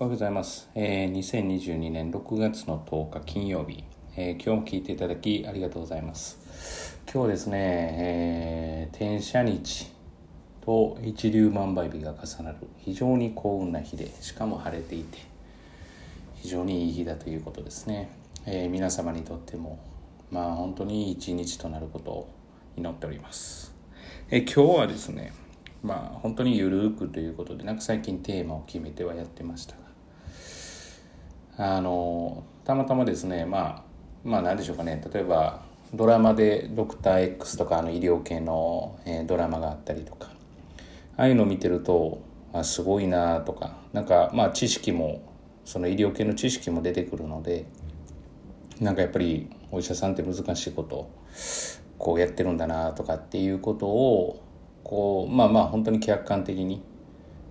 おはようございます。えー、2022年6月の10日金曜日、えー今日も聞いていただきありがとうございます。今日ですね、えー、転写日と一粒万倍日が重なる非常に幸運な日で、しかも晴れていて、非常にいい日だということですね。えー皆様にとっても、まあ本当にいい一日となることを祈っております。えー今日はですね、まあ本当にゆるくということで、なんか最近テーマを決めてはやってましたが、あのたまたまですねまあまあ何でしょうかね。例えばドラマで「ドクター X」とかあの医療系の、えドラマがあったりとかああいうのを見てるとあすごいなとかなんかまあ知識もその医療系の知識も出てくるのでなんかやっぱりお医者さんって難しいことこうやってるんだなとかっていうことをこうまあまあ本当に客観的に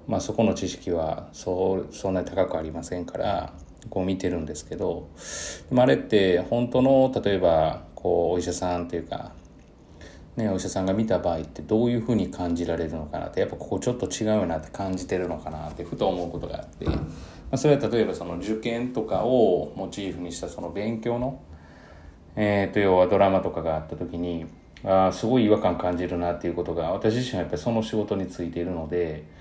まあ、そこの知識はそうそんなに高くありませんからこう見てるんですけどでもあれって本当の例えばこうお医者さんというか、ね、お医者さんが見た場合ってどういうふうに感じられるのかなってやっぱここちょっと違うなって感じてるのかなってふと思うことがあって、まあ、それは例えばその受験とかをモチーフにしたその勉強の、えー、と要はドラマとかがあった時にあすごい違和感感じるなっていうことが私自身はやっぱりその仕事についているので。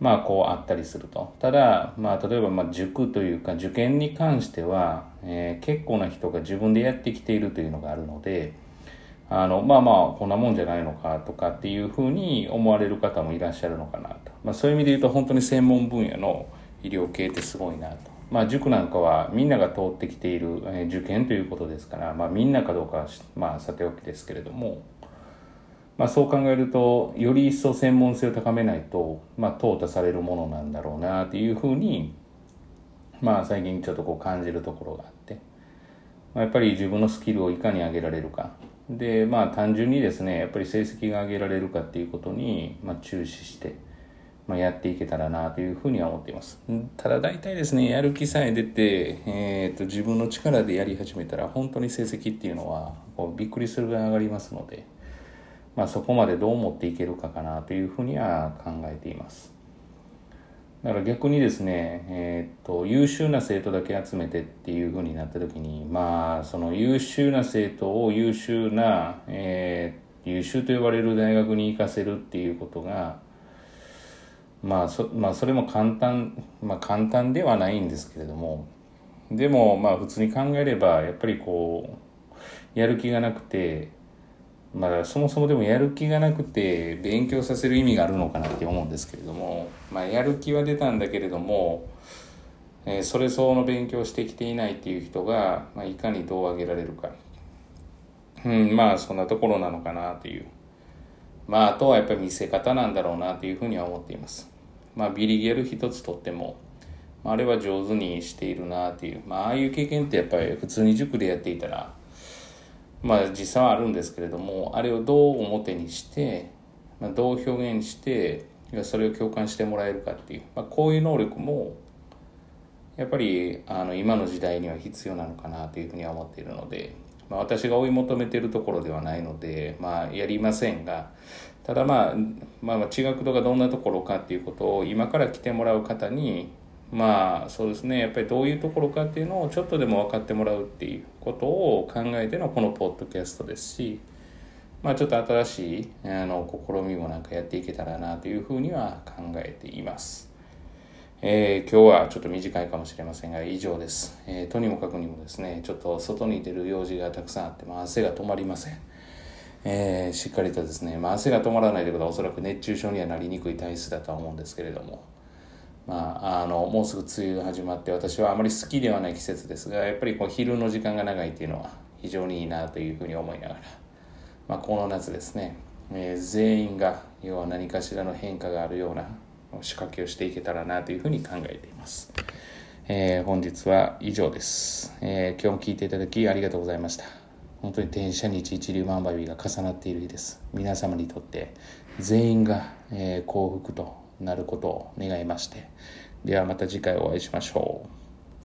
まあこうあったりすると。ただ、まあ例えばまあ塾というか受験に関しては、えー結構な人が自分でやってきているというのがあるので、あの、まあまあこんなもんじゃないのかとかっていうふうに思われる方もいらっしゃるのかなと。まあそういう意味で言うと本当に専門分野の医療系ってすごいなと。まあ塾なんかはみんなが通ってきている、え受験ということですから、まあみんなかどうかはまあさておきですけれども、まあ、そう考えるとより一層専門性を高めないと、まあ、淘汰されるものなんだろうなっていうふうに、まあ、最近ちょっとこう感じるところがあって、まあ、やっぱり自分のスキルをいかに上げられるかでまあ単純にですねやっぱり成績が上げられるかっていうことに、まあ、注視して、まあ、やっていけたらなというふうには思っていますただ大体ですねやる気さえ出て、えー、と自分の力でやり始めたら本当に成績っていうのはこうびっくりするぐらい上がりますので。まあ、そこまでどう持っていけるかかなというふうには考えています。だから逆にですね、えーっと優秀な生徒だけ集めてっていうふうになった時にまあその優秀な生徒を優秀な、えー優秀と呼ばれる大学に行かせるっていうことがまあそ,、まあ、それも簡単まあ簡単ではないんですけれどもでもまあ普通に考えればやっぱりこうやる気がなくてまあ、そもそもでもやる気がなくて勉強させる意味があるのかなって思うんですけれども、まあ、やる気は出たんだけれども、えーそれ相応の勉強してきていないっていう人が、まあ、いかにどう上げられるか、うん、まあそんなところなのかなという。まああとはやっぱり見せ方なんだろうなというふうには思っています。まあビリギャル一つとってもまああれは上手にしているなっていう。まあああいう経験ってやっぱり普通に塾でやっていたらまあ実際はあるんですけれどもあれをどう表にして、まあ、どう表現してそれを共感してもらえるかっていう、まあ、こういう能力もやっぱりあの今の時代には必要なのかなというふうには思っているので、まあ、私が追い求めているところではないので、まあ、やりませんがただまあ、まあ、まあ地学度がどんなところかっていうことを今から来てもらう方にまあそうですね。やっぱりどういうところかっていうのをちょっとでも分かってもらうっていうことを考えてのこのポッドキャストですしまあちょっと新しいあの試みもなんかやっていけたらなというふうには考えています。えー今日はちょっと短いかもしれませんが以上です、えーとにもかくにもですねちょっと外に出る用事がたくさんあって、まあ、汗が止まりません、えーしっかりとですね、まあ、汗が止まらないということはおそらく熱中症にはなりにくい体質だとは思うんですけれども。まあ、あのもうすぐ梅雨が始まって私はあまり好きではない季節ですがやっぱりこう昼の時間が長いっていうのは非常にいいなというふうに思いながら、まあ、この夏ですね、えー全員が要は何かしらの変化があるような仕掛けをしていけたらなというふうに考えています、えー本日は以上です、えー今日も聞いていただきありがとうございました。本当に転写日一粒万倍日が重なっている日です。皆様にとって全員が、えー幸福となることを願いまして。ではまた次回お会いしましょう。